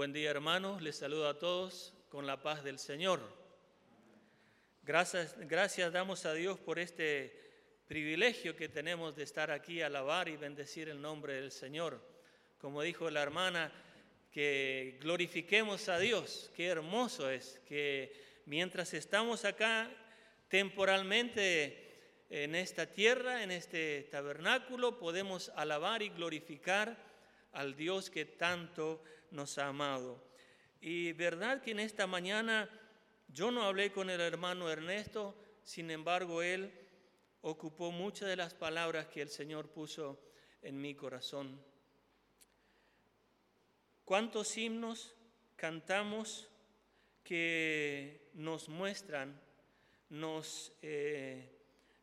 Buen día hermanos, les saludo a todos con la paz del Señor. Gracias, gracias damos a Dios por este privilegio que tenemos de estar aquí a alabar y bendecir el nombre del Señor. Como dijo la hermana, que glorifiquemos a Dios. Qué hermoso es que mientras estamos acá temporalmente en esta tierra, en este tabernáculo, podemos alabar y glorificar al Dios que tanto nos ha amado. Y verdad que en esta mañana yo no hablé con el hermano Ernesto, sin embargo él ocupó muchas de las palabras que el Señor puso en mi corazón. ¿Cuántos himnos cantamos que nos muestran, nos eh,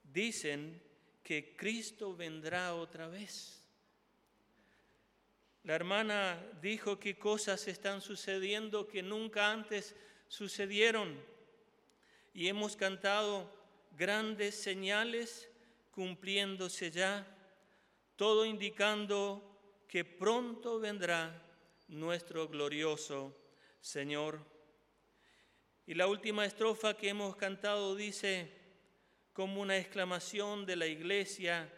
dicen que Cristo vendrá otra vez? La hermana dijo que cosas están sucediendo que nunca antes sucedieron y hemos cantado grandes señales cumpliéndose ya, todo indicando que pronto vendrá nuestro glorioso Señor. Y la última estrofa que hemos cantado dice, como una exclamación de la iglesia,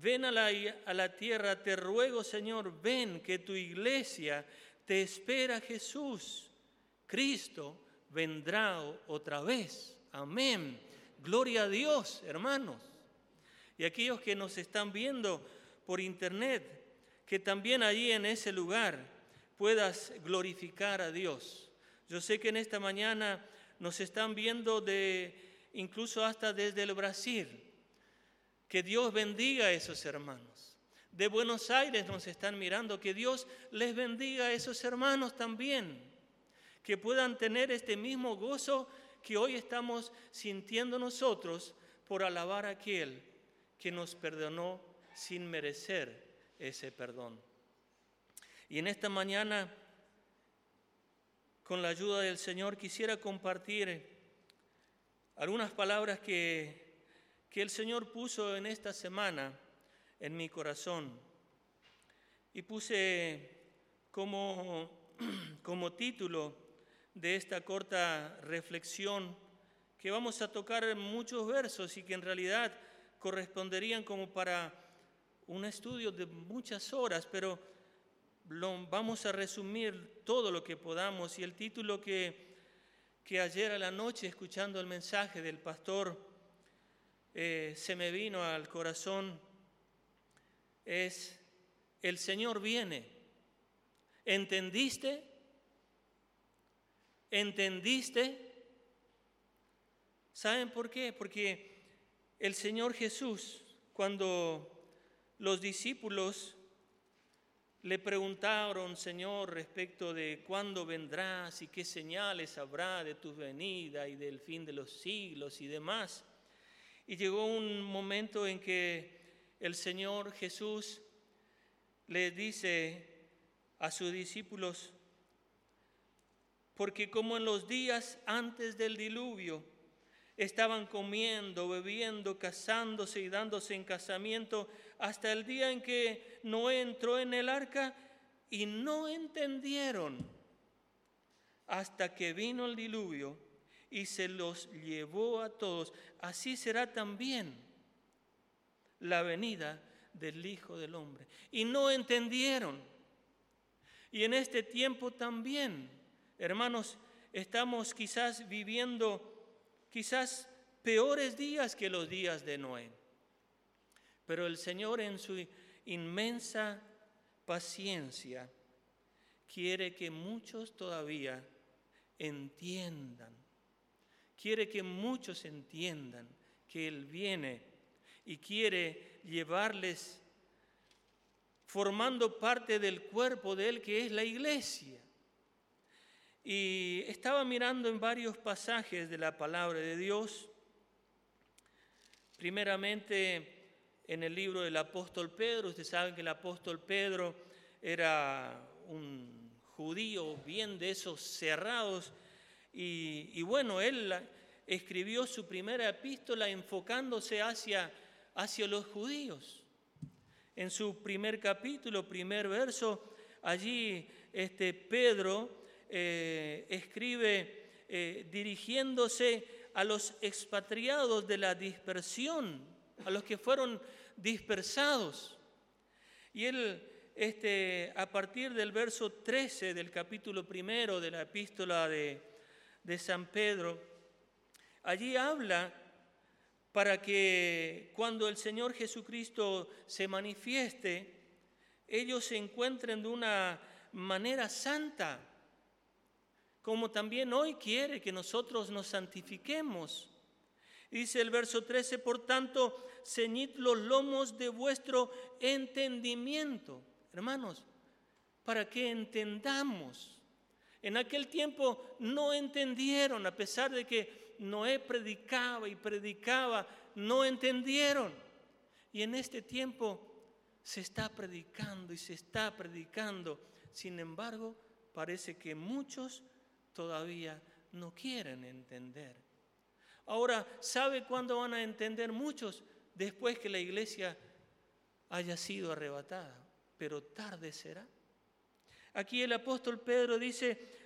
ven a la, tierra, te ruego Señor, ven que tu iglesia te espera Jesús. Cristo vendrá otra vez. Amén. Gloria a Dios, hermanos. Y aquellos que nos están viendo por internet, que también allí en ese lugar puedas glorificar a Dios. Yo sé que en esta mañana nos están viendo de incluso hasta desde el Brasil. Que Dios bendiga a esos hermanos. De Buenos Aires nos están mirando, que Dios les bendiga a esos hermanos también. Que puedan tener este mismo gozo que hoy estamos sintiendo nosotros por alabar a aquel que nos perdonó sin merecer ese perdón. Y en esta mañana, con la ayuda del Señor, quisiera compartir algunas palabras que, que el Señor puso en esta semana en mi corazón. Y puse como, como título de esta corta reflexión que vamos a tocar muchos versos y que en realidad corresponderían como para un estudio de muchas horas, pero vamos a resumir todo lo que podamos y el título que, que ayer a la noche escuchando el mensaje del pastor eh, se me vino al corazón es El Señor viene. ¿Entendiste? ¿Entendiste? ¿Saben por qué? Porque el Señor Jesús, cuando los discípulos le preguntaron, Señor, respecto de cuándo vendrás y qué señales habrá de tu venida y del fin de los siglos y demás. Y llegó un momento en que el Señor Jesús le dice a sus discípulos, porque como en los días antes del diluvio, estaban comiendo, bebiendo, casándose y dándose en casamiento hasta el día en que Noé entró en el arca y no entendieron hasta que vino el diluvio y se los llevó a todos. Así será también la venida del Hijo del Hombre. Y no entendieron. Y en este tiempo también, hermanos, estamos quizás viviendo quizás peores días que los días de Noé. Pero el Señor en su inmensa paciencia quiere que muchos todavía entiendan, quiere que muchos entiendan que Él viene y quiere llevarles formando parte del cuerpo de Él que es la iglesia. Y estaba mirando en varios pasajes de la palabra de Dios, primeramente en el libro del apóstol Pedro, ustedes saben que el apóstol Pedro era un judío bien de esos cerrados, y, y bueno, él escribió su primera epístola enfocándose hacia, hacia los judíos. En su primer capítulo, primer verso, allí este Pedro eh, escribe eh, dirigiéndose a los expatriados de la dispersión, a los que fueron dispersados. Y él, este, a partir del verso 13 del capítulo primero de la epístola de, de San Pedro, allí habla para que cuando el Señor Jesucristo se manifieste, ellos se encuentren de una manera santa, como también hoy quiere que nosotros nos santifiquemos. Dice el verso 13, por tanto, ceñid los lomos de vuestro entendimiento. Hermanos, para que entendamos. En aquel tiempo no entendieron, a pesar de que Noé predicaba y predicaba, no entendieron. Y en este tiempo se está predicando y se está predicando. Sin embargo, parece que muchos todavía no quieren entender. Ahora, ¿sabe cuándo van a entender muchos? Después que la iglesia haya sido arrebatada, pero tarde será. Aquí el apóstol Pedro dice,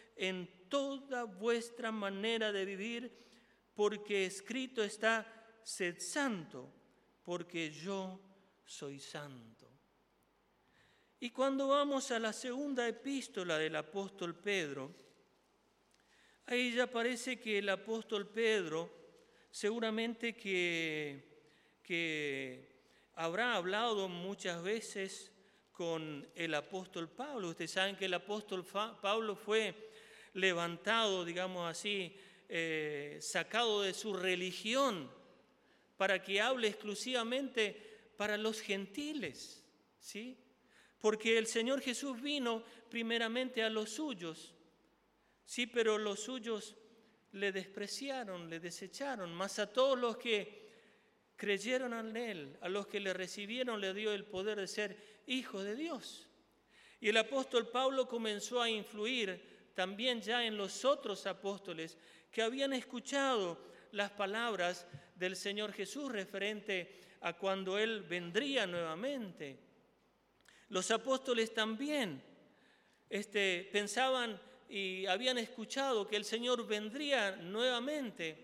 en toda vuestra manera de vivir, porque escrito está, sed santo, porque yo soy santo. Y cuando vamos a la segunda epístola del apóstol Pedro, Ahí ya parece que el apóstol Pedro seguramente que, habrá hablado muchas veces con el apóstol Pablo. Ustedes saben que el apóstol Pablo fue levantado, digamos así, eh, sacado de su religión para que hable exclusivamente para los gentiles, ¿sí? Porque el Señor Jesús vino primeramente a los suyos Sí, pero los suyos le despreciaron, le desecharon, mas a todos los que creyeron en Él, a los que le recibieron, le dio el poder de ser hijo de Dios. Y el apóstol Pablo comenzó a influir también ya en los otros apóstoles que habían escuchado las palabras del Señor Jesús referente a cuando Él vendría nuevamente. Los apóstoles también este, pensaban y habían escuchado que el Señor vendría nuevamente,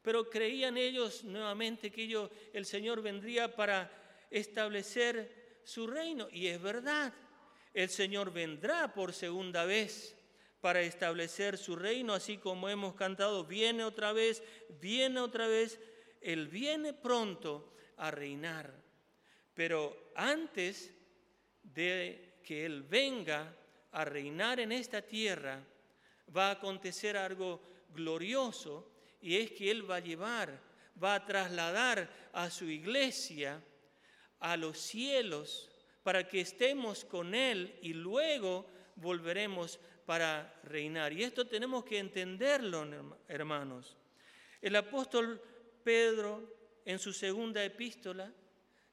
pero creían ellos nuevamente que el Señor vendría para establecer su reino. Y es verdad, el Señor vendrá por segunda vez para establecer su reino, así como hemos cantado, viene otra vez, viene otra vez, Él viene pronto a reinar. Pero antes de que Él venga, a reinar en esta tierra, va a acontecer algo glorioso y es que Él va a llevar, va a trasladar a su iglesia a los cielos para que estemos con Él y luego volveremos para reinar. Y esto tenemos que entenderlo, hermanos. El apóstol Pedro, en su segunda epístola,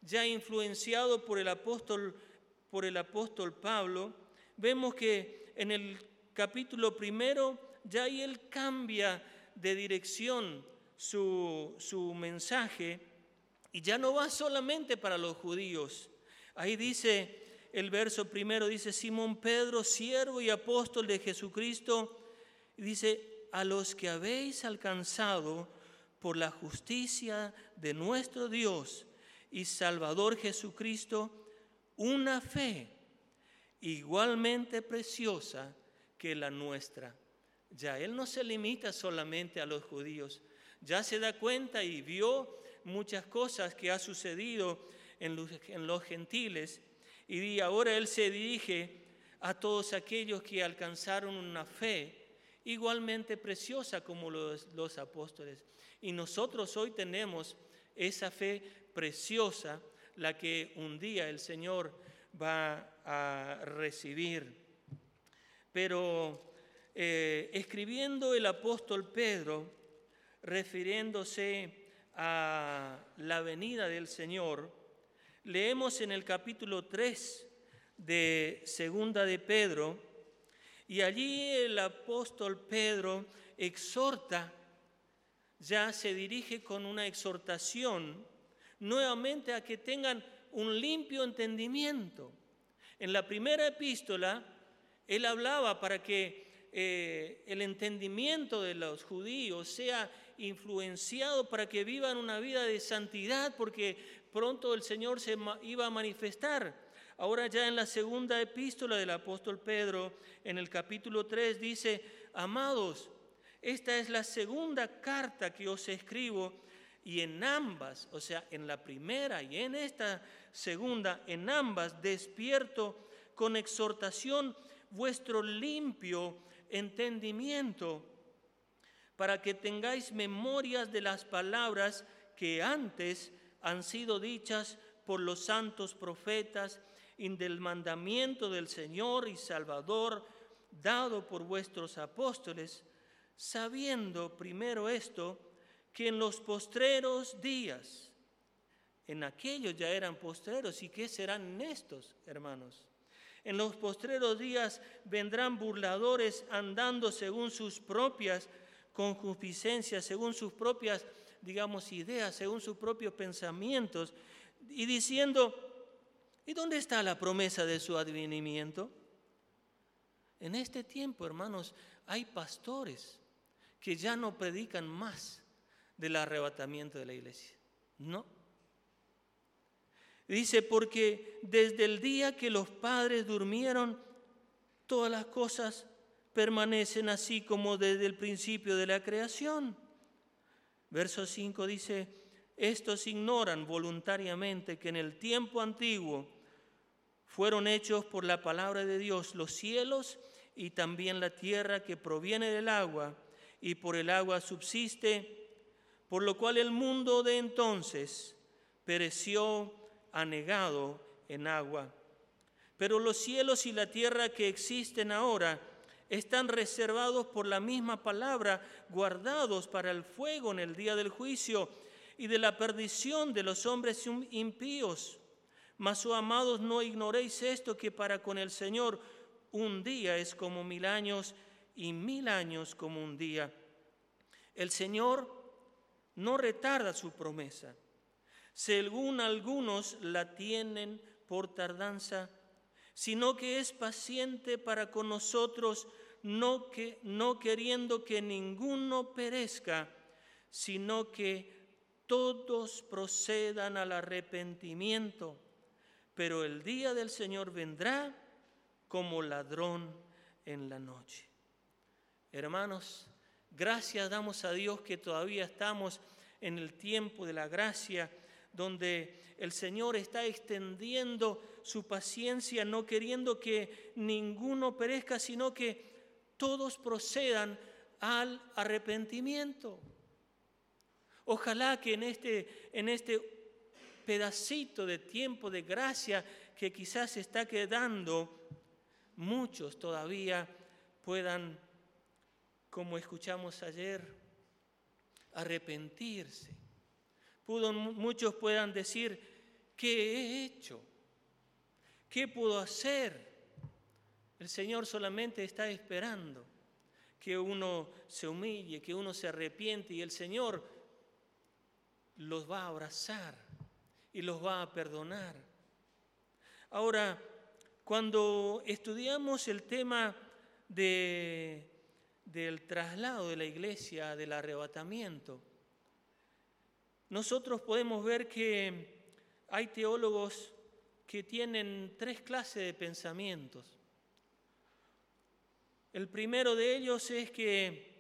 ya influenciado por el apóstol, por el apóstol Pablo, vemos que en el capítulo primero ya él cambia de dirección su, su mensaje y ya no va solamente para los judíos. Ahí dice el verso primero, dice Simón Pedro, siervo y apóstol de Jesucristo, dice, a los que habéis alcanzado por la justicia de nuestro Dios y Salvador Jesucristo, una fe igualmente preciosa que la nuestra. Ya Él no se limita solamente a los judíos, ya se da cuenta y vio muchas cosas que ha sucedido en los, en los gentiles y ahora Él se dirige a todos aquellos que alcanzaron una fe igualmente preciosa como los, los apóstoles. Y nosotros hoy tenemos esa fe preciosa, la que un día el Señor va a recibir. Pero eh, escribiendo el apóstol Pedro, refiriéndose a la venida del Señor, leemos en el capítulo 3 de Segunda de Pedro, y allí el apóstol Pedro exhorta, ya se dirige con una exhortación nuevamente a que tengan un limpio entendimiento. En la primera epístola, él hablaba para que eh, el entendimiento de los judíos sea influenciado para que vivan una vida de santidad, porque pronto el Señor se iba a manifestar. Ahora ya en la segunda epístola del apóstol Pedro, en el capítulo 3, dice, amados, esta es la segunda carta que os escribo y en ambas, o sea, en la primera y en esta segunda, en ambas despierto con exhortación vuestro limpio entendimiento para que tengáis memorias de las palabras que antes han sido dichas por los santos profetas y del mandamiento del Señor y Salvador dado por vuestros apóstoles, sabiendo primero esto, que en los postreros días, en aquellos ya eran postreros, ¿y qué serán estos, hermanos? En los postreros días vendrán burladores andando según sus propias concupiscencias, según sus propias, digamos, ideas, según sus propios pensamientos, y diciendo, ¿y dónde está la promesa de su advenimiento? En este tiempo, hermanos, hay pastores que ya no predican más del arrebatamiento de la iglesia. No. Dice, porque desde el día que los padres durmieron, todas las cosas permanecen así como desde el principio de la creación. Verso 5 dice, estos ignoran voluntariamente que en el tiempo antiguo fueron hechos por la palabra de Dios los cielos y también la tierra que proviene del agua y por el agua subsiste, por lo cual el mundo de entonces pereció anegado en agua. Pero los cielos y la tierra que existen ahora están reservados por la misma palabra, guardados para el fuego en el día del juicio y de la perdición de los hombres impíos. Mas, oh amados, no ignoréis esto, que para con el Señor un día es como mil años y mil años como un día. El Señor no retarda su promesa, según algunos la tienen por tardanza, sino que es paciente para con nosotros, no, que, no queriendo que ninguno perezca, sino que todos procedan al arrepentimiento. Pero el día del Señor vendrá como ladrón en la noche. Hermanos, gracias damos a Dios que todavía estamos en el tiempo de la gracia, donde el Señor está extendiendo su paciencia, no queriendo que ninguno perezca, sino que todos procedan al arrepentimiento. Ojalá que en este, en este pedacito de tiempo de gracia que quizás está quedando, muchos todavía puedan, como escuchamos ayer, arrepentirse. muchos puedan decir, ¿qué he hecho? ¿Qué puedo hacer? El Señor solamente está esperando que uno se humille, que uno se arrepiente y el Señor los va a abrazar y los va a perdonar. Ahora, cuando estudiamos el tema de, del traslado de la iglesia, del arrebatamiento, nosotros podemos ver que hay teólogos que tienen tres clases de pensamientos. El primero de ellos es que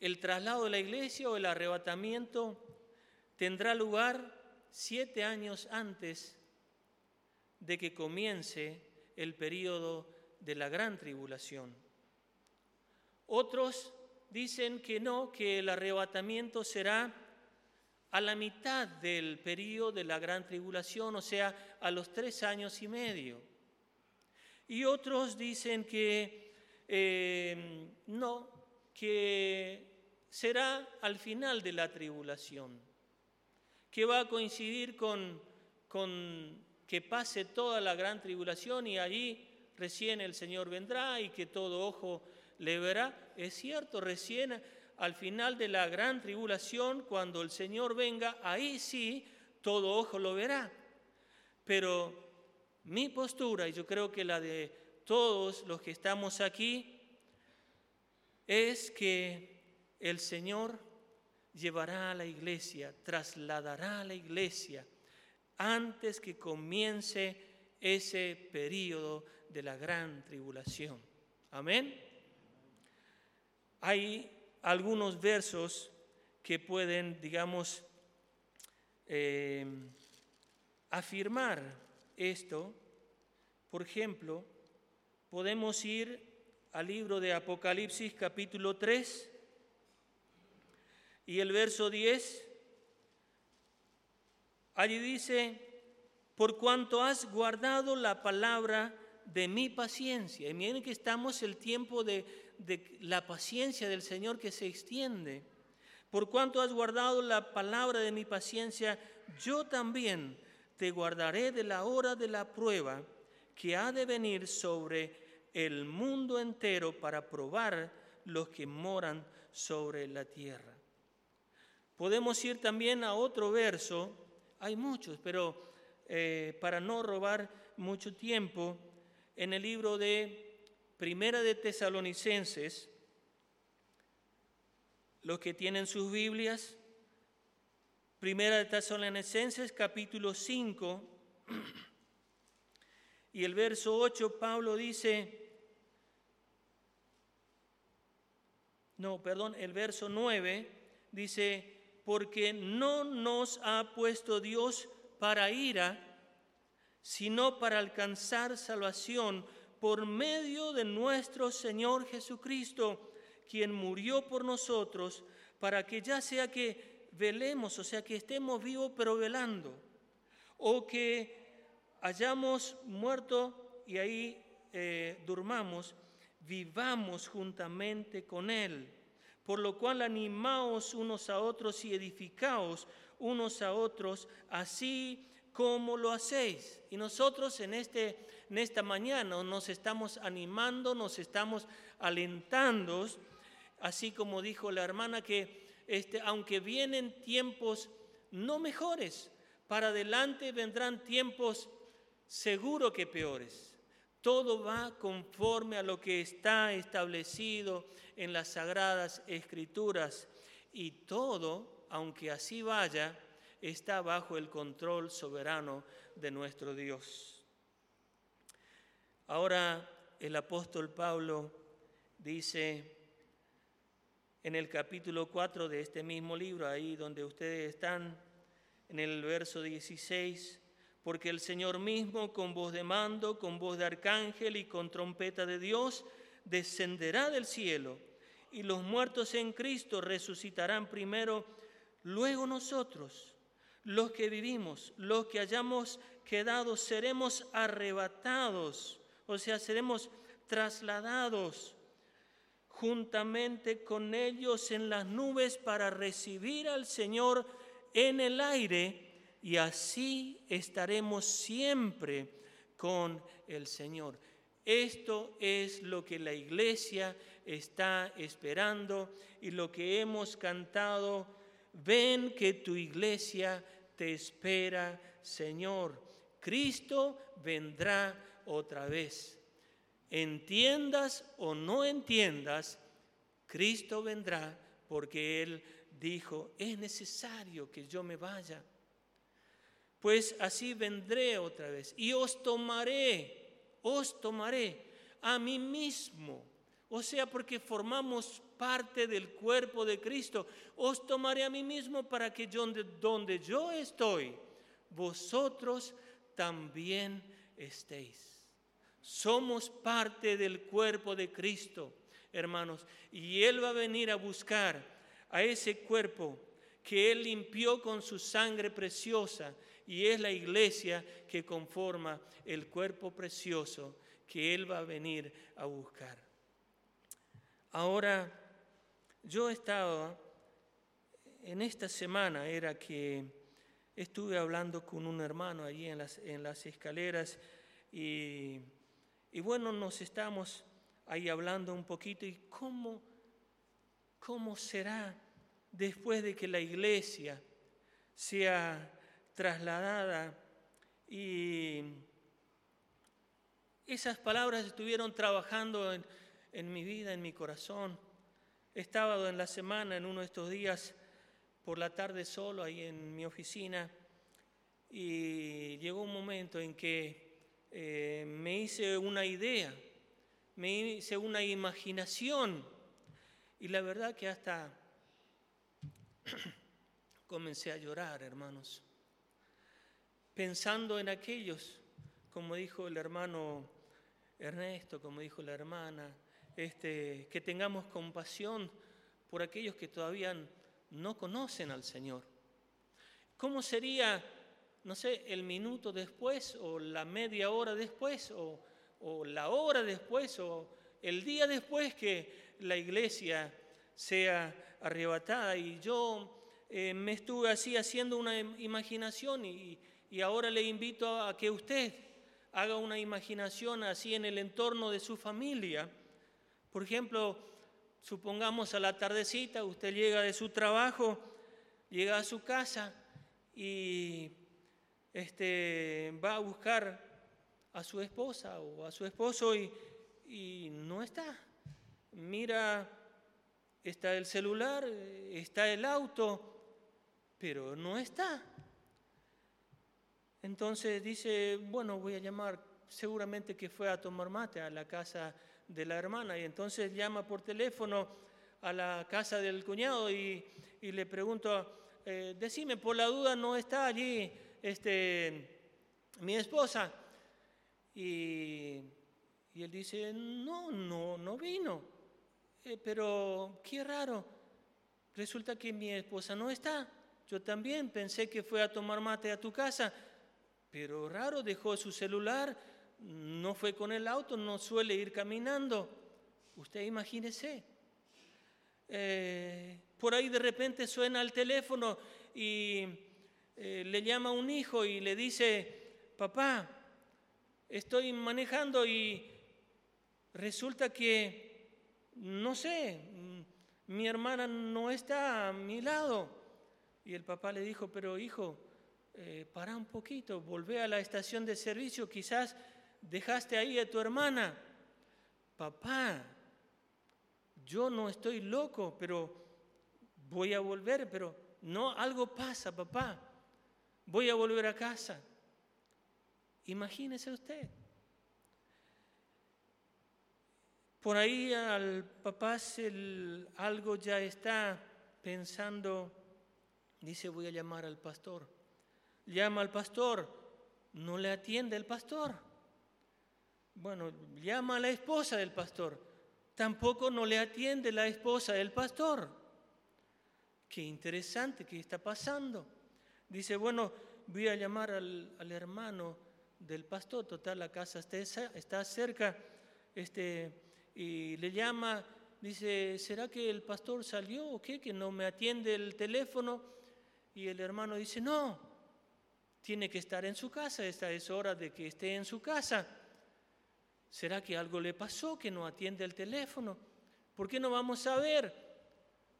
el traslado de la iglesia o el arrebatamiento tendrá lugar siete años antes de que comience el periodo de la gran tribulación. Otros dicen que no, que el arrebatamiento será a la mitad del periodo de la gran tribulación, o sea, a los tres años y medio. Y otros dicen que eh, no, que será al final de la tribulación, que va a coincidir con, con que pase toda la gran tribulación y allí recién el Señor vendrá y que todo ojo le verá. Es cierto, recién al final de la gran tribulación, cuando el Señor venga, ahí sí todo ojo lo verá. Pero mi postura, y yo creo que la de todos los que estamos aquí, es que el Señor llevará a la iglesia, trasladará a la iglesia antes que comience ese periodo de la gran tribulación. Amén. Hay algunos versos que pueden, digamos, eh, afirmar esto. Por ejemplo, podemos ir al libro de Apocalipsis capítulo 3 y el verso 10. Allí dice, por cuanto has guardado la palabra de mi paciencia. Y miren que estamos el tiempo de, de la paciencia del Señor que se extiende. Por cuanto has guardado la palabra de mi paciencia, yo también te guardaré de la hora de la prueba que ha de venir sobre el mundo entero para probar los que moran sobre la tierra. Podemos ir también a otro verso, hay muchos, pero eh, para no robar mucho tiempo, en el libro de Primera de Tesalonicenses, los que tienen sus Biblias, Primera de Tesalonicenses capítulo 5 y el verso 8, Pablo dice, no, perdón, el verso 9 dice, porque no nos ha puesto Dios para ira, sino para alcanzar salvación por medio de nuestro Señor Jesucristo, quien murió por nosotros, para que ya sea que velemos, o sea, que estemos vivos pero velando, o que hayamos muerto y ahí eh, durmamos, vivamos juntamente con Él. Por lo cual animaos unos a otros y edificaos unos a otros, así como lo hacéis. Y nosotros en, este, en esta mañana nos estamos animando, nos estamos alentando, así como dijo la hermana, que este, aunque vienen tiempos no mejores, para adelante vendrán tiempos seguro que peores. Todo va conforme a lo que está establecido en las sagradas escrituras y todo, aunque así vaya, está bajo el control soberano de nuestro Dios. Ahora el apóstol Pablo dice en el capítulo 4 de este mismo libro, ahí donde ustedes están, en el verso 16, porque el Señor mismo con voz de mando, con voz de arcángel y con trompeta de Dios, descenderá del cielo, y los muertos en Cristo resucitarán primero, luego nosotros, los que vivimos, los que hayamos quedado, seremos arrebatados, o sea, seremos trasladados juntamente con ellos en las nubes para recibir al Señor en el aire y así estaremos siempre con el Señor. Esto es lo que la iglesia está esperando y lo que hemos cantado. Ven que tu iglesia te espera, Señor. Cristo vendrá otra vez. Entiendas o no entiendas, Cristo vendrá porque Él dijo, es necesario que yo me vaya pues así vendré otra vez y os tomaré, os tomaré a mí mismo. O sea, porque formamos parte del cuerpo de Cristo, os tomaré a mí mismo para que donde, donde yo estoy, vosotros también estéis. Somos parte del cuerpo de Cristo, hermanos, y Él va a venir a buscar a ese cuerpo que Él limpió con su sangre preciosa y es la iglesia que conforma el cuerpo precioso que Él va a venir a buscar. Ahora, yo estaba, en esta semana era que estuve hablando con un hermano allí en las, escaleras y, y bueno, nos estamos ahí hablando un poquito y cómo, cómo será después de que la iglesia sea trasladada. Y esas palabras estuvieron trabajando en, en mi vida, en mi corazón. Estaba en la semana, en uno de estos días, por la tarde solo ahí en mi oficina. Y llegó un momento en que eh, me hice una idea, me hice una imaginación. Y la verdad que hasta comencé a llorar, hermanos, pensando en aquellos, como dijo el hermano Ernesto, como dijo la hermana, este, que tengamos compasión por aquellos que todavía no conocen al Señor. ¿Cómo sería, no sé, el minuto después o la media hora después o, la hora después o el día después que la iglesia sea arrebatada? Y yo eh, me estuve así haciendo una imaginación y, y ahora le invito a que usted haga una imaginación así en el entorno de su familia. Por ejemplo, supongamos a la tardecita, usted llega de su trabajo, llega a su casa y este, va a buscar a su esposa o a su esposo y, y no está. Mira, está el celular, está el auto, pero no está. Entonces dice, bueno, voy a llamar, seguramente que fue a tomar mate a la casa de la hermana, y entonces llama por teléfono a la casa del cuñado y, le pregunto, eh, decime, por la duda no está allí este, mi esposa. Y, él dice, no, no, no vino. Eh, pero qué raro, resulta que mi esposa no está. Yo también pensé que fue a tomar mate a tu casa pero raro, dejó su celular, no fue con el auto, no suele ir caminando. Usted imagínese. Eh, por ahí de repente suena el teléfono y eh, le llama un hijo y le dice, papá, estoy manejando y resulta que, no sé, mi hermana no está a mi lado. Y el papá le dijo, pero hijo, eh, para un poquito, volvé a la estación de servicio, quizás dejaste ahí a tu hermana. Papá, yo no estoy loco, pero voy a volver, pero no, algo pasa, papá. Voy a volver a casa. Imagínese usted. Por ahí al papá algo ya está pensando, dice voy a llamar al pastor llama al pastor, no le atiende el pastor. Bueno, llama a la esposa del pastor, tampoco no le atiende la esposa del pastor. Qué interesante, ¿qué está pasando? Dice, bueno, voy a llamar al, hermano del pastor, total, la casa está, está cerca, este, y le llama, dice, ¿será que el pastor salió o qué? Que no me atiende el teléfono. Y el hermano dice, no, tiene que estar en su casa, esta es hora de que esté en su casa. ¿Será que algo le pasó que no atiende el teléfono? ¿Por qué no vamos a ver?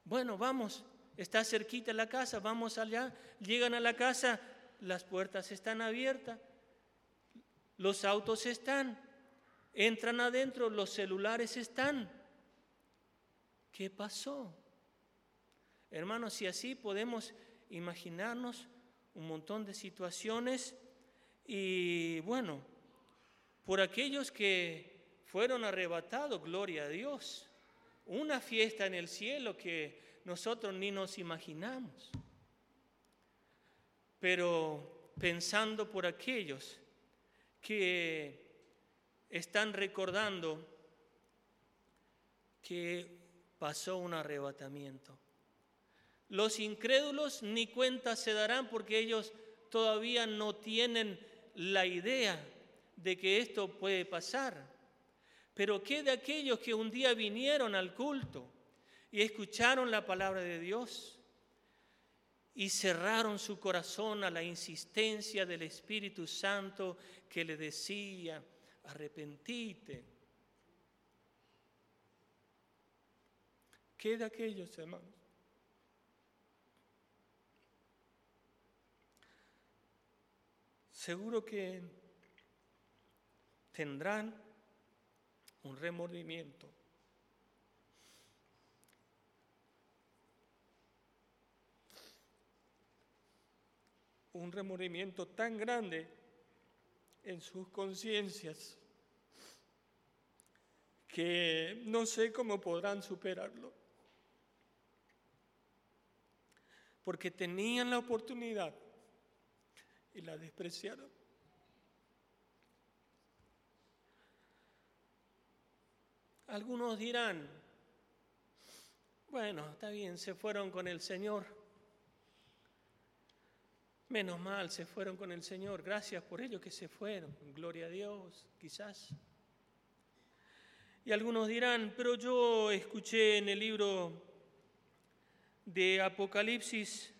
Bueno, vamos, está cerquita la casa, vamos allá, llegan a la casa, las puertas están abiertas, los autos están, entran adentro, los celulares están. ¿Qué pasó? Hermanos, si así podemos imaginarnos un montón de situaciones y bueno, por aquellos que fueron arrebatados, gloria a Dios, una fiesta en el cielo que nosotros ni nos imaginamos. Pero pensando por aquellos que están recordando que pasó un arrebatamiento. Los incrédulos ni cuenta se darán porque ellos todavía no tienen la idea de que esto puede pasar. Pero ¿qué de aquellos que un día vinieron al culto y escucharon la palabra de Dios y cerraron su corazón a la insistencia del Espíritu Santo que le decía, arrepentite? ¿Qué de aquellos hermanos? Seguro que tendrán un remordimiento. Un remordimiento tan grande en sus conciencias que no sé cómo podrán superarlo. Porque tenían la oportunidad y la despreciaron. Algunos dirán, bueno, está bien, se fueron con el Señor. Menos mal, se fueron con el Señor. Gracias por ello que se fueron. Gloria a Dios, quizás. Y algunos dirán, pero yo escuché en el libro de Apocalipsis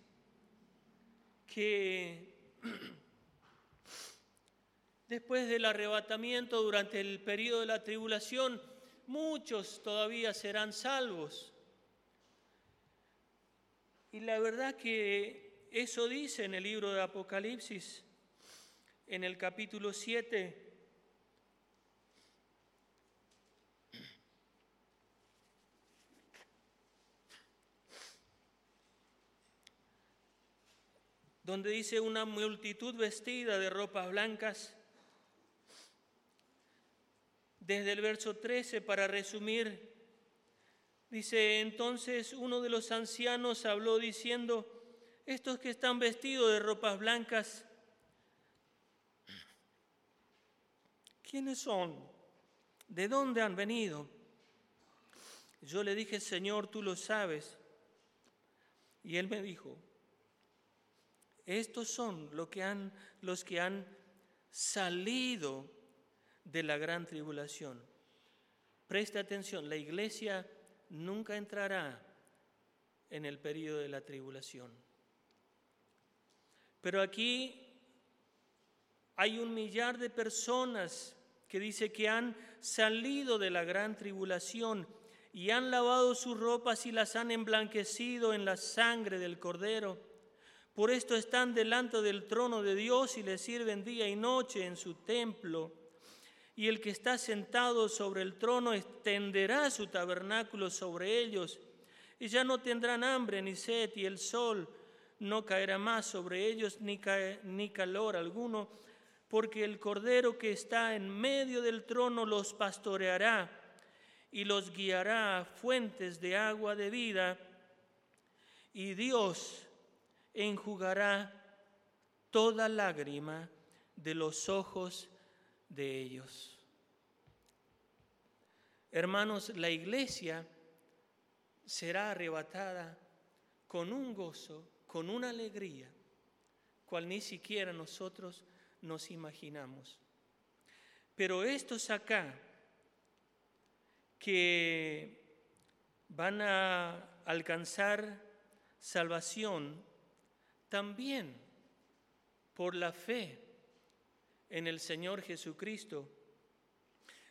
que después del arrebatamiento, durante el periodo de la tribulación, muchos todavía serán salvos. Y la verdad que eso dice en el libro de Apocalipsis, en el capítulo 7, donde dice una multitud vestida de ropas blancas desde el verso 13 para resumir. Dice, entonces uno de los ancianos habló diciendo, estos que están vestidos de ropas blancas, ¿quiénes son? ¿De dónde han venido? Yo le dije, Señor, tú lo sabes. Y él me dijo, estos son los que han, salido de la gran tribulación. Presta atención, la iglesia nunca entrará en el periodo de la tribulación. Pero aquí hay un millar de personas que dice que han salido de la gran tribulación y han lavado sus ropas y las han emblanquecido en la sangre del cordero. Por esto están delante del trono de Dios y le sirven día y noche en su templo. Y el que está sentado sobre el trono extenderá su tabernáculo sobre ellos, y ya no tendrán hambre ni sed, y el sol no caerá más sobre ellos, ni, ni calor alguno, porque el Cordero que está en medio del trono los pastoreará y los guiará a fuentes de agua de vida, y Dios enjugará toda lágrima de los ojos de ellos. Hermanos, la iglesia será arrebatada con un gozo, con una alegría, cual ni siquiera nosotros nos imaginamos. Pero estos acá, que van a alcanzar salvación, también por la fe en el Señor Jesucristo.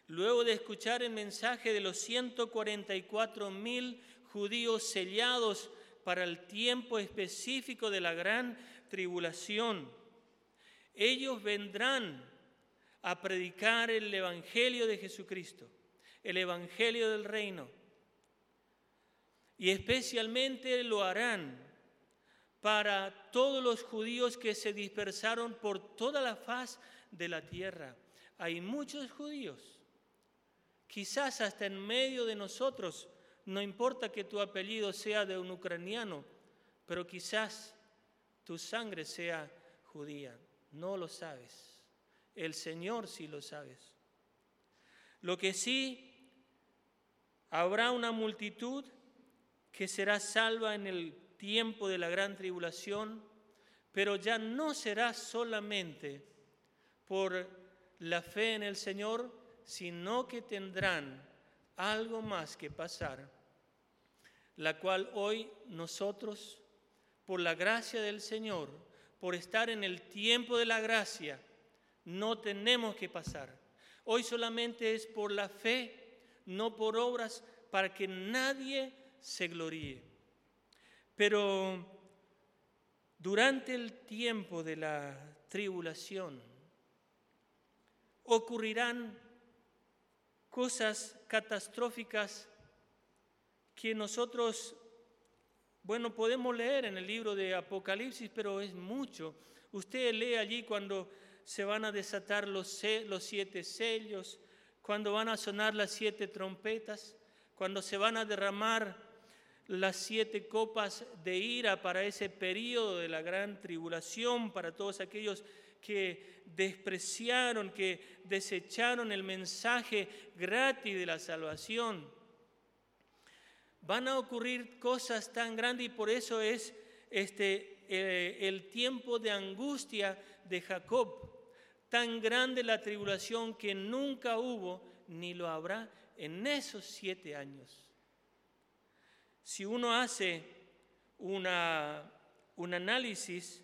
Luego de escuchar el mensaje de los 144 mil judíos sellados para el tiempo específico de la gran tribulación, ellos vendrán a predicar el Evangelio de Jesucristo, el Evangelio del reino. Y especialmente lo harán para todos los judíos que se dispersaron por toda la faz de la tierra. Hay muchos judíos, quizás hasta en medio de nosotros, no importa que tu apellido sea de un ucraniano, pero quizás tu sangre sea judía. No lo sabes. El Señor sí lo sabes. Lo que sí, habrá una multitud que será salva en el tiempo de la gran tribulación, pero ya no será solamente por la fe en el Señor, sino que tendrán algo más que pasar, la cual hoy nosotros, por la gracia del Señor, por estar en el tiempo de la gracia, no tenemos que pasar. Hoy solamente es por la fe, no por obras, para que nadie se gloríe. Pero durante el tiempo de la tribulación ocurrirán cosas catastróficas que nosotros, bueno, podemos leer en el libro de Apocalipsis, pero es mucho. Usted lee allí cuando se van a desatar los, siete sellos, cuando van a sonar las siete trompetas, cuando se van a derramar las siete copas de ira para ese periodo de la gran tribulación, para todos aquellos que despreciaron, que desecharon el mensaje gratis de la salvación. Van a ocurrir cosas tan grandes y por eso es este, eh, el tiempo de angustia de Jacob. Tan grande la tribulación que nunca hubo ni lo habrá en esos siete años. Si uno hace un análisis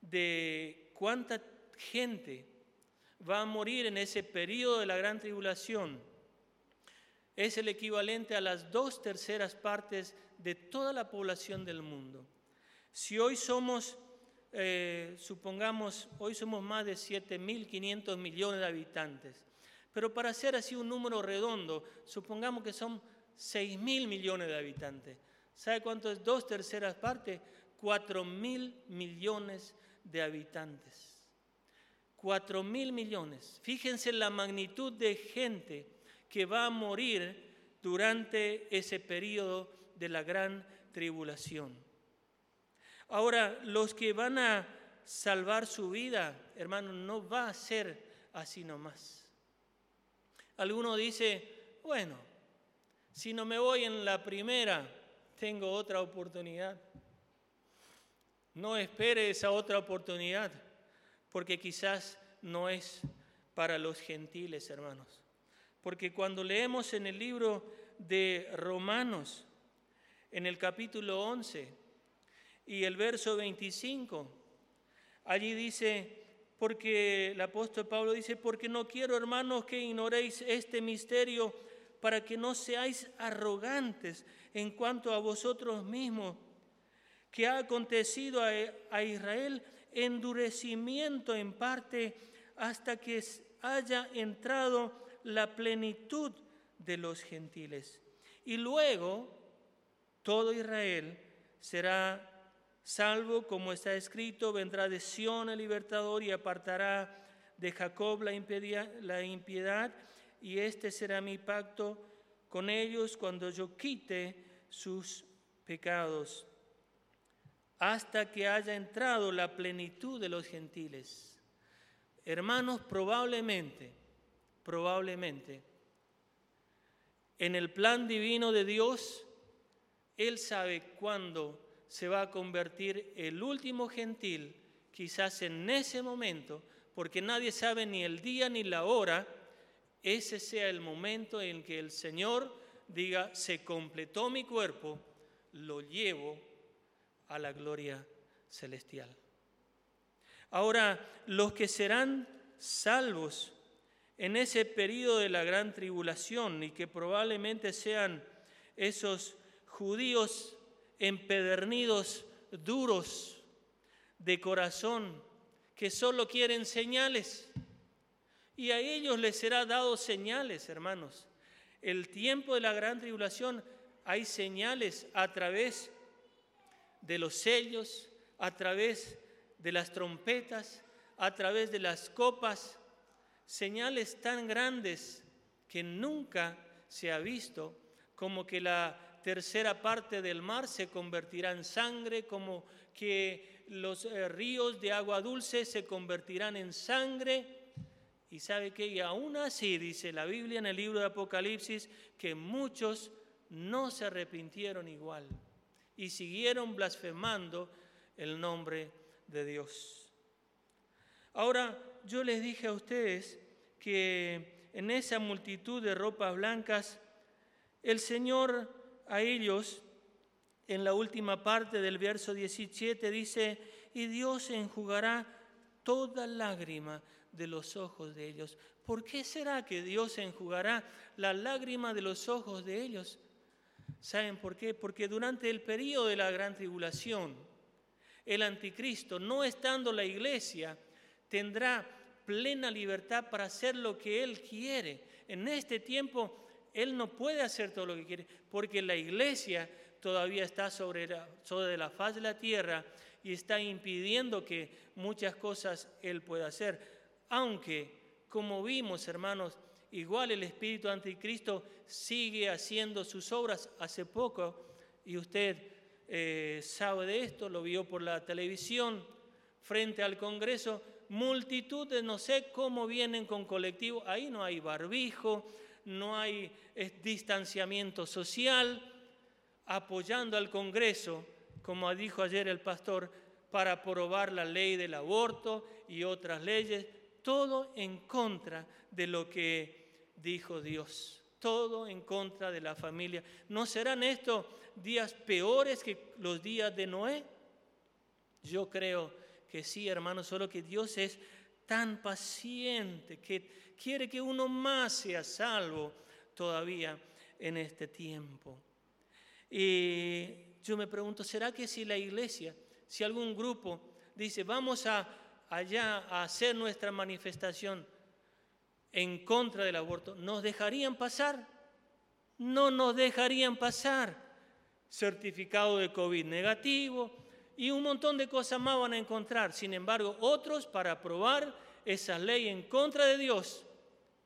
de cuánta gente va a morir en ese periodo de la gran tribulación, es el equivalente a las dos terceras partes de toda la población del mundo. Si hoy somos eh, supongamos, hoy somos más de 7.500 millones de habitantes, pero para hacer así un número redondo, supongamos que son 6.000 millones de habitantes. ¿Sabe cuánto es dos terceras partes? 4.000 millones de habitantes. 4.000 millones. Fíjense la magnitud de gente que va a morir durante ese periodo de la gran tribulación. Ahora, los que van a salvar su vida, hermano, no va a ser así nomás. Alguno dice, bueno, si no me voy en la primera, tengo otra oportunidad. No espere esa otra oportunidad, porque quizás no es para los gentiles, hermanos. Porque cuando leemos en el libro de Romanos, en el capítulo 11, y el verso 25. Allí dice, porque el apóstol Pablo dice, porque no quiero, hermanos, que ignoréis este misterio para que no seáis arrogantes en cuanto a vosotros mismos, que ha acontecido a, Israel endurecimiento en parte hasta que haya entrado la plenitud de los gentiles. Y luego todo Israel será Salvo, como está escrito, vendrá de Sión el libertador y apartará de Jacob la impiedad, y este será mi pacto con ellos cuando yo quite sus pecados, hasta que haya entrado la plenitud de los gentiles. Hermanos, probablemente, probablemente, en el plan divino de Dios, Él sabe cuándo se va a convertir el último gentil, quizás en ese momento, porque nadie sabe ni el día ni la hora, ese sea el momento en que el Señor diga, se completó mi cuerpo, lo llevo a la gloria celestial. Ahora, los que serán salvos en ese periodo de la gran tribulación y que probablemente sean esos judíos empedernidos, duros de corazón, que solo quieren señales. Y a ellos les será dado señales, hermanos. El tiempo de la gran tribulación hay señales a través de los sellos, a través de las trompetas, a través de las copas, señales tan grandes que nunca se ha visto como que la tercera parte del mar se convertirá en sangre, como que los eh, ríos de agua dulce se convertirán en sangre. Y sabe que y aún así dice la Biblia en el libro de Apocalipsis que muchos no se arrepintieron igual y siguieron blasfemando el nombre de Dios. Ahora, yo les dije a ustedes que en esa multitud de ropas blancas, el Señor a ellos, en la última parte del verso 17, dice, y Dios enjugará toda lágrima de los ojos de ellos. ¿Por qué será que Dios enjugará la lágrima de los ojos de ellos? ¿Saben por qué? Porque durante el periodo de la gran tribulación, el anticristo, no estando la iglesia, tendrá plena libertad para hacer lo que él quiere. En este tiempo, él no puede hacer todo lo que quiere, porque la iglesia todavía está sobre la, sobre la faz de la tierra y está impidiendo que muchas cosas él pueda hacer. Aunque, como vimos, hermanos, igual el espíritu anticristo sigue haciendo sus obras. Hace poco, y usted eh, sabe de esto, lo vio por la televisión, frente al Congreso, multitud de no sé cómo vienen con colectivo, ahí no hay barbijo, no hay distanciamiento social, apoyando al Congreso, como dijo ayer el pastor, para aprobar la ley del aborto y otras leyes, todo en contra de lo que dijo Dios, todo en contra de la familia. ¿No serán estos días peores que los días de Noé? Yo creo que sí, hermano, solo que Dios es tan paciente que quiere que uno más sea salvo todavía en este tiempo. Y yo me pregunto, ¿será que si la iglesia, si algún grupo dice, vamos a allá a hacer nuestra manifestación en contra del aborto, ¿nos dejarían pasar? No nos dejarían pasar. Certificado de COVID negativo y un montón de cosas más van a encontrar. Sin embargo, otros para aprobar esa ley en contra de Dios,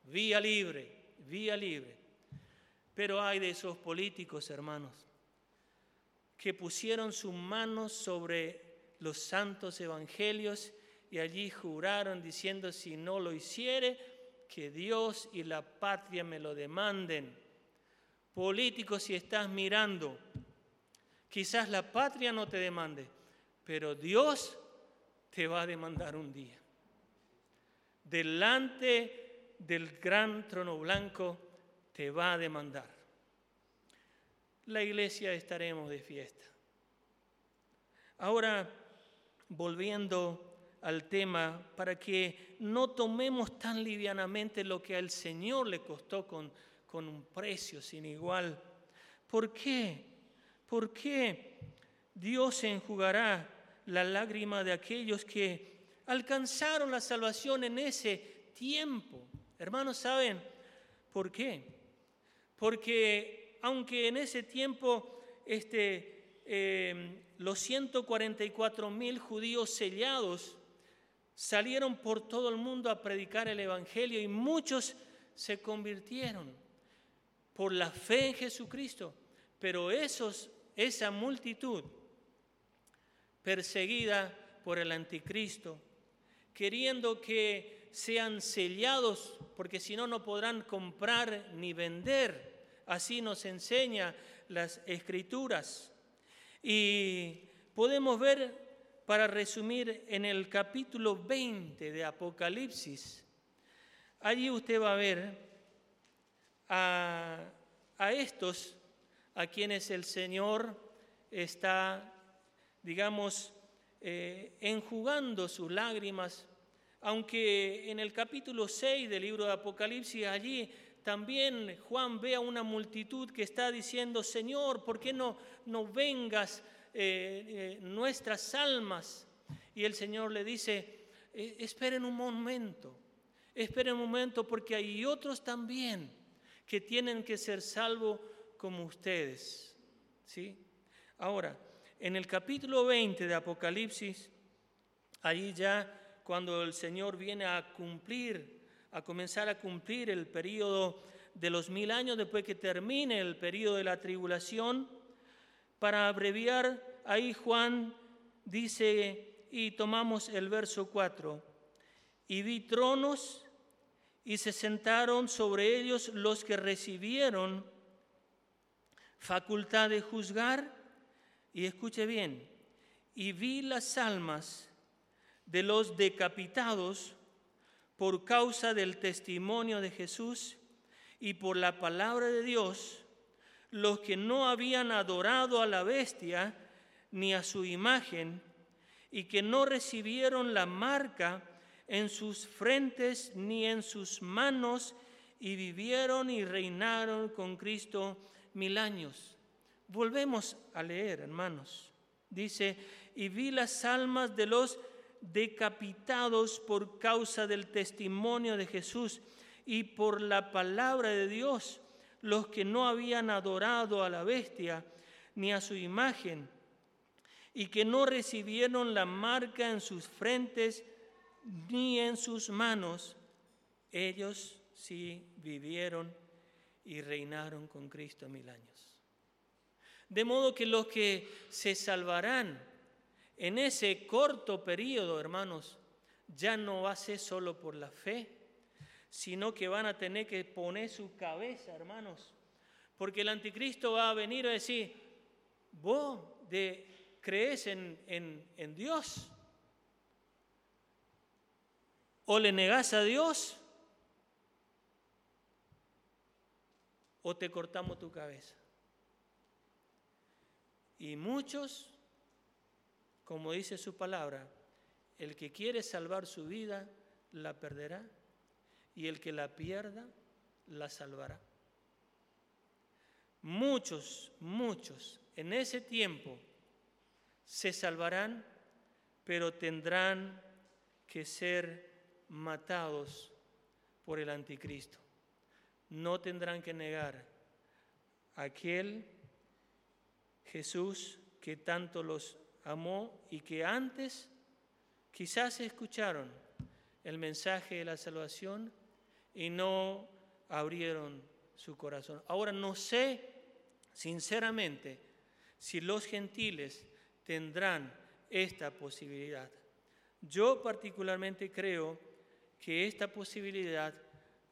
vía libre, vía libre. Pero hay de esos políticos, hermanos, que pusieron sus manos sobre los santos evangelios y allí juraron diciendo, si no lo hiciere, que Dios y la patria me lo demanden. Políticos, si estás mirando, quizás la patria no te demande, pero Dios te va a demandar un día. Delante del gran trono blanco te va a demandar. La iglesia estaremos de fiesta. Ahora, volviendo al tema, para que no tomemos tan livianamente lo que al Señor le costó con, con un precio sin igual. ¿Por qué? ¿Por qué Dios enjugará la lágrima de aquellos que alcanzaron la salvación en ese tiempo? Hermanos, ¿saben por qué? Porque aunque en ese tiempo este, eh, los 144 mil judíos sellados salieron por todo el mundo a predicar el Evangelio y muchos se convirtieron por la fe en Jesucristo. Pero esos, esa multitud perseguida por el anticristo, queriendo que sean sellados, porque si no, no podrán comprar ni vender. Así nos enseña las escrituras. Y podemos ver, para resumir, en el capítulo 20 de Apocalipsis, allí usted va a ver a, estos a quienes el Señor está, digamos, eh, enjugando sus lágrimas, aunque en el capítulo 6 del libro de Apocalipsis allí también Juan ve a una multitud que está diciendo, Señor, ¿por qué no, no vengas eh, eh, nuestras almas? Y el Señor le dice, eh, esperen un momento, esperen un momento porque hay otros también que tienen que ser salvos como ustedes. ¿sí? Ahora, en el capítulo 20 de Apocalipsis, ahí ya cuando el Señor viene a cumplir a comenzar a cumplir el periodo de los mil años después que termine el periodo de la tribulación. Para abreviar, ahí Juan dice, y tomamos el verso 4, y vi tronos y se sentaron sobre ellos los que recibieron facultad de juzgar, y escuche bien, y vi las almas de los decapitados por causa del testimonio de Jesús y por la palabra de Dios, los que no habían adorado a la bestia ni a su imagen, y que no recibieron la marca en sus frentes ni en sus manos, y vivieron y reinaron con Cristo mil años. Volvemos a leer, hermanos. Dice, y vi las almas de los decapitados por causa del testimonio de Jesús y por la palabra de Dios, los que no habían adorado a la bestia ni a su imagen, y que no recibieron la marca en sus frentes ni en sus manos, ellos sí vivieron y reinaron con Cristo mil años. De modo que los que se salvarán en ese corto periodo, hermanos, ya no va a ser solo por la fe, sino que van a tener que poner su cabeza, hermanos, porque el anticristo va a venir a decir, vos de, crees en, en, Dios o le negás a Dios o te cortamos tu cabeza. Y muchos, como dice su palabra, el que quiere salvar su vida, la perderá, y el que la pierda, la salvará. Muchos, muchos en ese tiempo se salvarán, pero tendrán que ser matados por el anticristo no tendrán que negar aquel Jesús que tanto los amó y que antes quizás escucharon el mensaje de la salvación y no abrieron su corazón. Ahora no sé sinceramente si los gentiles tendrán esta posibilidad. Yo particularmente creo que esta posibilidad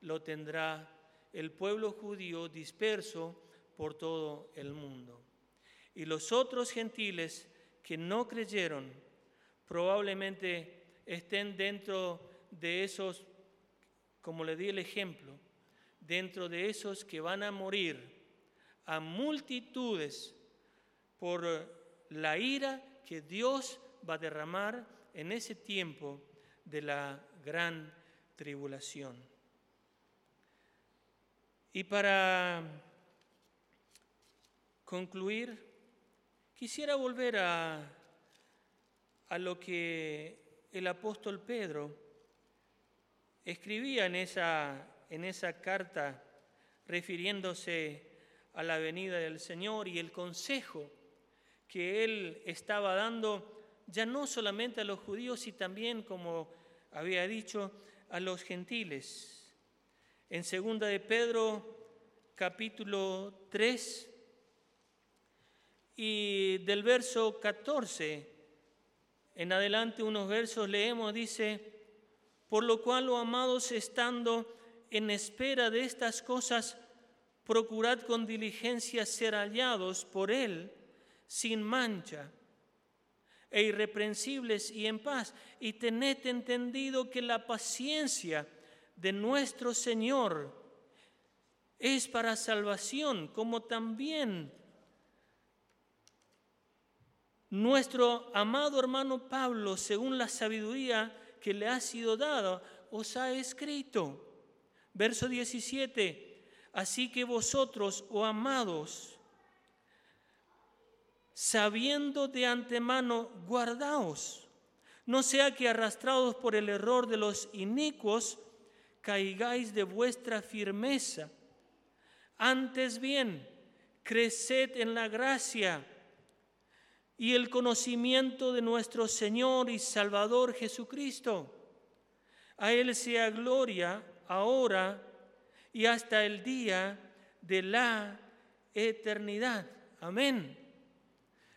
lo tendrá el pueblo judío disperso por todo el mundo. Y los otros gentiles que no creyeron probablemente estén dentro de esos, como le di el ejemplo, dentro de esos que van a morir a multitudes por la ira que Dios va a derramar en ese tiempo de la gran tribulación. Y para concluir, quisiera volver a, a lo que el apóstol Pedro escribía en esa, en esa carta refiriéndose a la venida del Señor y el consejo que él estaba dando ya no solamente a los judíos, y también, como había dicho, a los gentiles. En segunda de Pedro, capítulo 3, y del verso 14 en adelante unos versos leemos, dice, por lo cual, oh amados, estando en espera de estas cosas, procurad con diligencia ser hallados por Él sin mancha e irreprensibles y en paz, y tened entendido que la paciencia de nuestro Señor es para salvación, como también nuestro amado hermano Pablo, según la sabiduría que le ha sido dada, os ha escrito. Verso 17, así que vosotros, oh amados, sabiendo de antemano, guardaos, no sea que arrastrados por el error de los inicuos, caigáis de vuestra firmeza. Antes bien, creced en la gracia y el conocimiento de nuestro Señor y Salvador Jesucristo. A Él sea gloria ahora y hasta el día de la eternidad. Amén.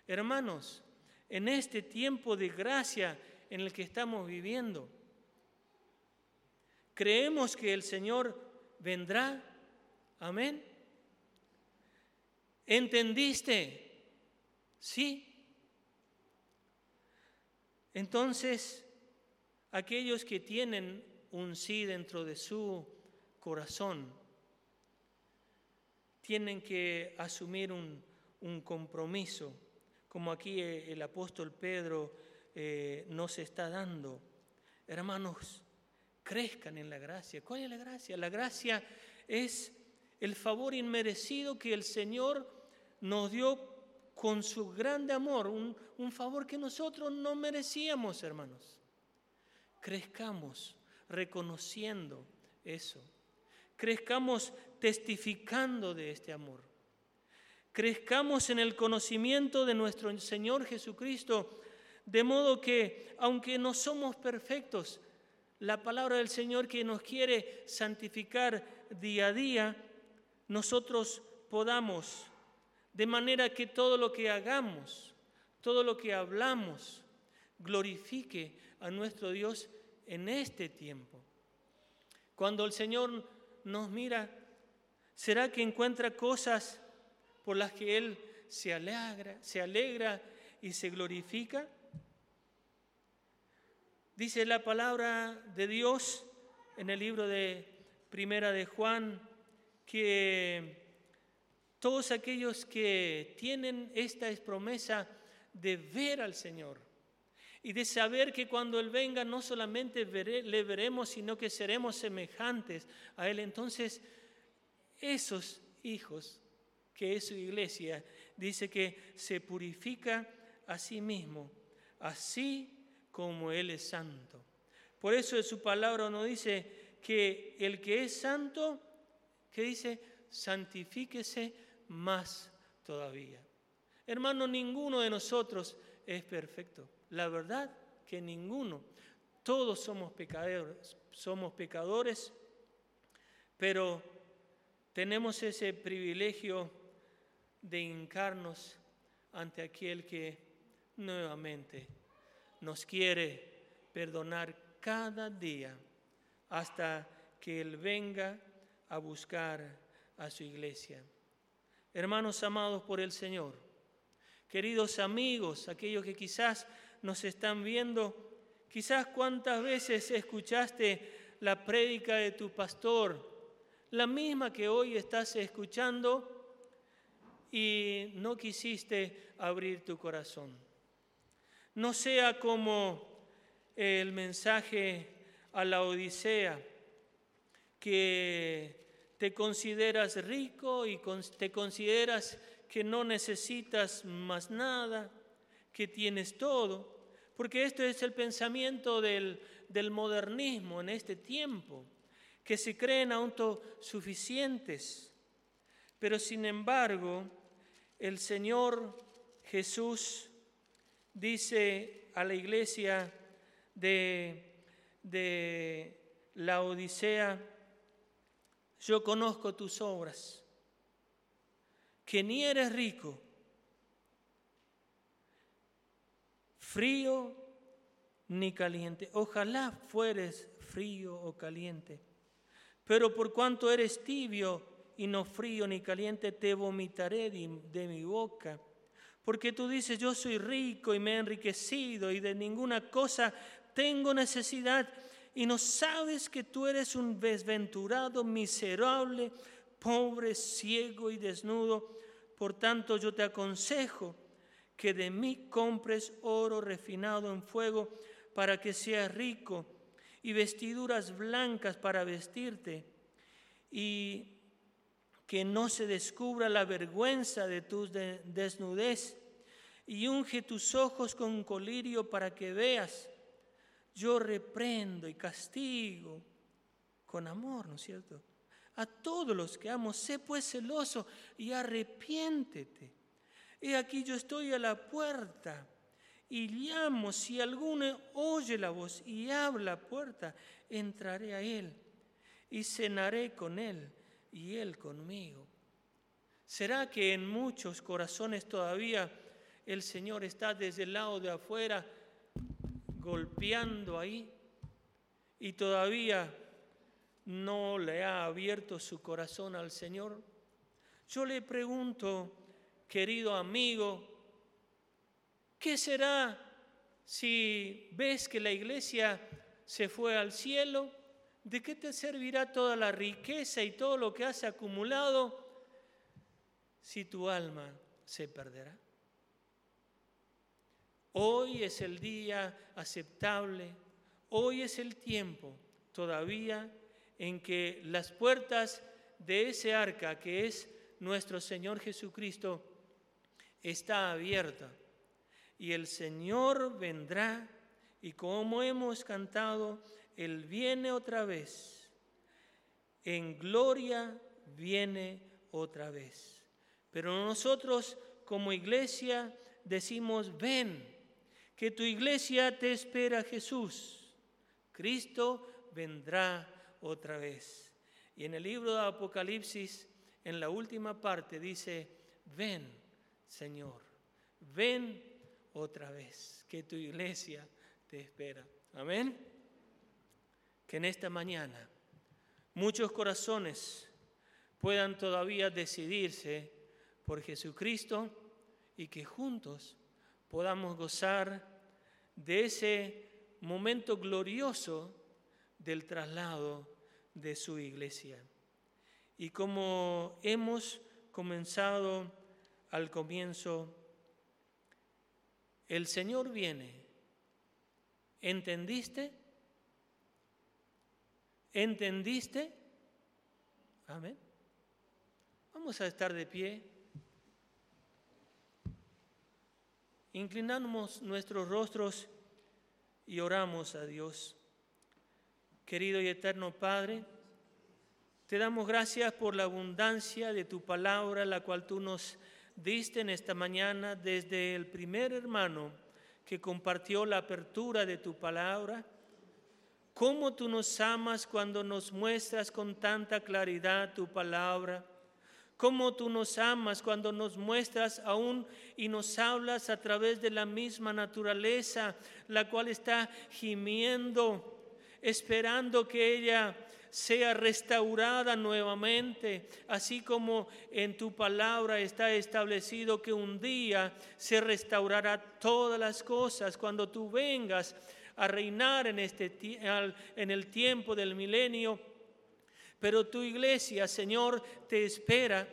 Hermanos, en este tiempo de gracia en el que estamos viviendo, Creemos que el Señor vendrá. Amén. ¿Entendiste? Sí. Entonces, aquellos que tienen un sí dentro de su corazón, tienen que asumir un, compromiso, como aquí el apóstol Pedro eh, nos está dando. Hermanos, crezcan en la gracia. ¿Cuál es la gracia? La gracia es el favor inmerecido que el Señor nos dio con su grande amor, un, un favor que nosotros no merecíamos, hermanos. Crezcamos reconociendo eso. Crezcamos testificando de este amor. Crezcamos en el conocimiento de nuestro Señor Jesucristo, de modo que, aunque no somos perfectos, la palabra del Señor que nos quiere santificar día a día, nosotros podamos, de manera que todo lo que hagamos, todo lo que hablamos, glorifique a nuestro Dios en este tiempo. Cuando el Señor nos mira, ¿será que encuentra cosas por las que Él se alegra, se alegra y se glorifica? Dice la palabra de Dios en el libro de Primera de Juan que todos aquellos que tienen esta promesa de ver al Señor y de saber que cuando Él venga no solamente le veremos, sino que seremos semejantes a Él. Entonces, esos hijos, que es su iglesia, dice que se purifica a sí mismo, así como Él es santo. Por eso en su palabra nos dice que el que es santo, que dice, santifíquese más todavía. Hermano, ninguno de nosotros es perfecto. La verdad que ninguno. Todos somos pecadores, somos pecadores, pero tenemos ese privilegio de hincarnos ante aquel que nuevamente nos quiere perdonar cada día hasta que Él venga a buscar a su iglesia. Hermanos amados por el Señor, queridos amigos, aquellos que quizás nos están viendo, quizás cuántas veces escuchaste la prédica de tu pastor, la misma que hoy estás escuchando, y no quisiste abrir tu corazón. No sea como el mensaje a la Odisea, que te consideras rico y te consideras que no necesitas más nada, que tienes todo, porque esto es el pensamiento del, del modernismo en este tiempo, que se creen autosuficientes. Pero sin embargo, el Señor Jesús dice a la iglesia de, la Odisea, yo conozco tus obras, que ni eres rico, frío ni caliente. Ojalá fueres frío o caliente, pero por cuanto eres tibio y no frío ni caliente, te vomitaré de mi boca. Porque tú dices, yo soy rico y me he enriquecido y de ninguna cosa tengo necesidad. Y no sabes que tú eres un desventurado, miserable, pobre, ciego y desnudo. Por tanto, yo te aconsejo que de mí compres oro refinado en fuego para que seas rico y vestiduras blancas para vestirte y que no se descubra la vergüenza de tu desnudez, y unge tus ojos con colirio para que veas. Yo reprendo y castigo con amor, ¿no es cierto? A todos los que amo, sé pues celoso y arrepiéntete. He aquí yo estoy a la puerta y llamo, si alguno oye la voz y habla la puerta, entraré a él y cenaré con él y Él conmigo. ¿Será que en muchos corazones todavía el Señor está desde el lado de afuera golpeando ahí y todavía no le ha abierto su corazón al Señor? Yo le pregunto, querido amigo, ¿qué será si ves que la iglesia se fue al cielo ¿De qué te servirá toda la riqueza y todo lo que has acumulado si tu alma se perderá? Hoy es el día aceptable, hoy es el tiempo todavía en que las puertas de ese arca que es nuestro Señor Jesucristo está abierta y el Señor vendrá y como hemos cantado, Él viene otra vez, en gloria viene otra vez. Pero nosotros como iglesia decimos, ven que tu iglesia te espera Jesús. Cristo vendrá otra vez. Y en el libro de Apocalipsis, en la última parte, dice, ven, Señor, ven otra vez, que tu iglesia te espera. Amén. Que en esta mañana muchos corazones puedan todavía decidirse por Jesucristo y que juntos podamos gozar de ese momento glorioso del traslado de su iglesia. Y como hemos comenzado al comienzo, el Señor viene. ¿Entendiste? ¿Entendiste? Amén. Vamos a estar de pie. Inclinamos nuestros rostros y oramos a Dios. Querido y eterno Padre, te damos gracias por la abundancia de tu palabra, la cual tú nos diste en esta mañana desde el primer hermano que compartió la apertura de tu palabra. Cómo tú nos amas cuando nos muestras con tanta claridad tu palabra cómo tú nos amas cuando nos muestras aún y nos hablas a través de la misma naturaleza, la cual está gimiendo, esperando que ella sea restaurada nuevamente, así como en tu palabra está establecido que un día se restaurará todas las cosas. Cuando tú vengas a reinar en, este, en el tiempo del milenio pero tu iglesia, Señor, te espera,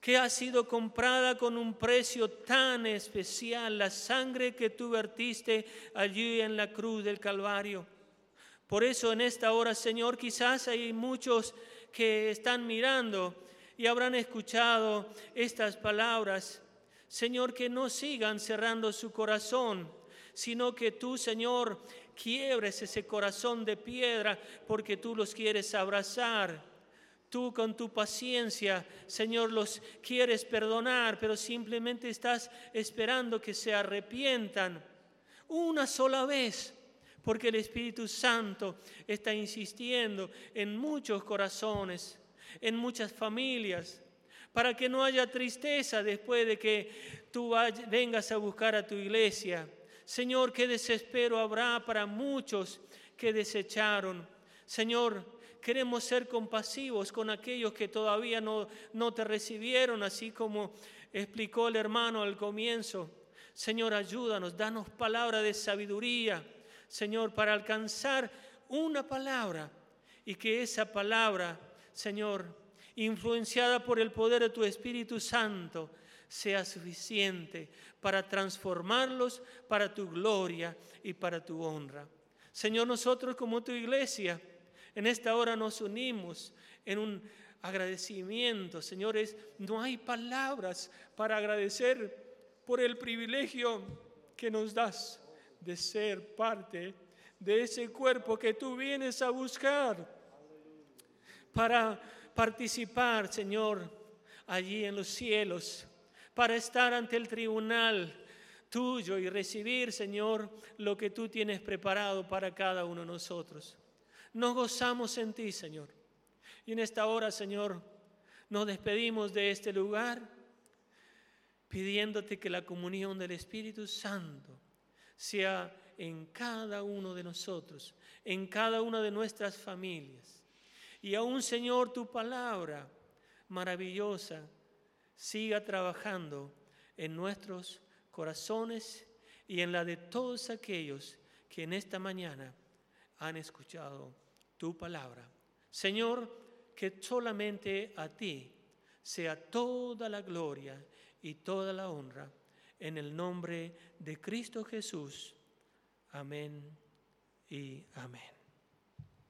que ha sido comprada con un precio tan especial, la sangre que tú vertiste allí en la cruz del Calvario. Por eso en esta hora, Señor, quizás hay muchos que están mirando y habrán escuchado estas palabras. Señor, que no sigan cerrando su corazón, sino que tú, Señor, quiebres ese corazón de piedra porque tú los quieres abrazar. Tú con tu paciencia, Señor, los quieres perdonar, pero simplemente estás esperando que se arrepientan una sola vez, porque el Espíritu Santo está insistiendo en muchos corazones, en muchas familias, para que no haya tristeza después de que tú vengas a buscar a tu iglesia Señor, qué desespero habrá para muchos que desecharon. Señor, queremos ser compasivos con aquellos que todavía no, no te recibieron, así como explicó el hermano al comienzo. Señor, ayúdanos, danos palabra de sabiduría, Señor, para alcanzar una palabra y que esa palabra, Señor, influenciada por el poder de tu Espíritu Santo, sea suficiente para transformarlos para tu gloria y para tu honra. Señor, nosotros como tu iglesia, en esta hora nos unimos en un agradecimiento. Señores, no hay palabras para agradecer por el privilegio que nos das de ser parte de ese cuerpo que tú vienes a buscar para participar, Señor, allí en los cielos para estar ante el tribunal tuyo y recibir, Señor, lo que tú tienes preparado para cada uno de nosotros. Nos gozamos en ti, Señor. Y en esta hora, Señor, nos despedimos de este lugar pidiéndote que la comunión del Espíritu Santo sea en cada uno de nosotros, en cada una de nuestras familias. Y aún, Señor, tu palabra maravillosa siga trabajando en nuestros corazones y en la de todos aquellos que en esta mañana han escuchado tu palabra. Señor, que solamente a ti sea toda la gloria y toda la honra en el nombre de Cristo Jesús. Amén y amén.